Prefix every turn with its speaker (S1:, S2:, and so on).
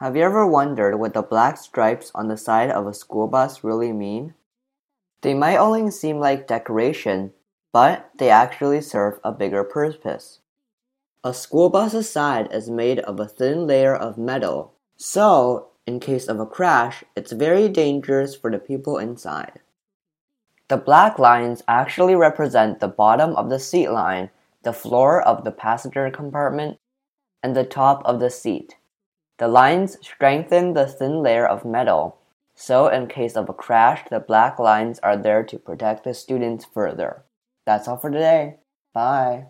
S1: Have you ever wondered what the black stripes on the side of a school bus really mean? They might only seem like decoration, but they actually serve a bigger purpose. A school bus's side is made of a thin layer of metal, so in case of a crash, it's very dangerous for the people inside. The black lines actually represent the bottom of the seat line, the floor of the passenger compartment, and the top of the seat. The lines strengthen the thin layer of metal, so in case of a crash, the black lines are there to protect the students further. That's all for today. Bye.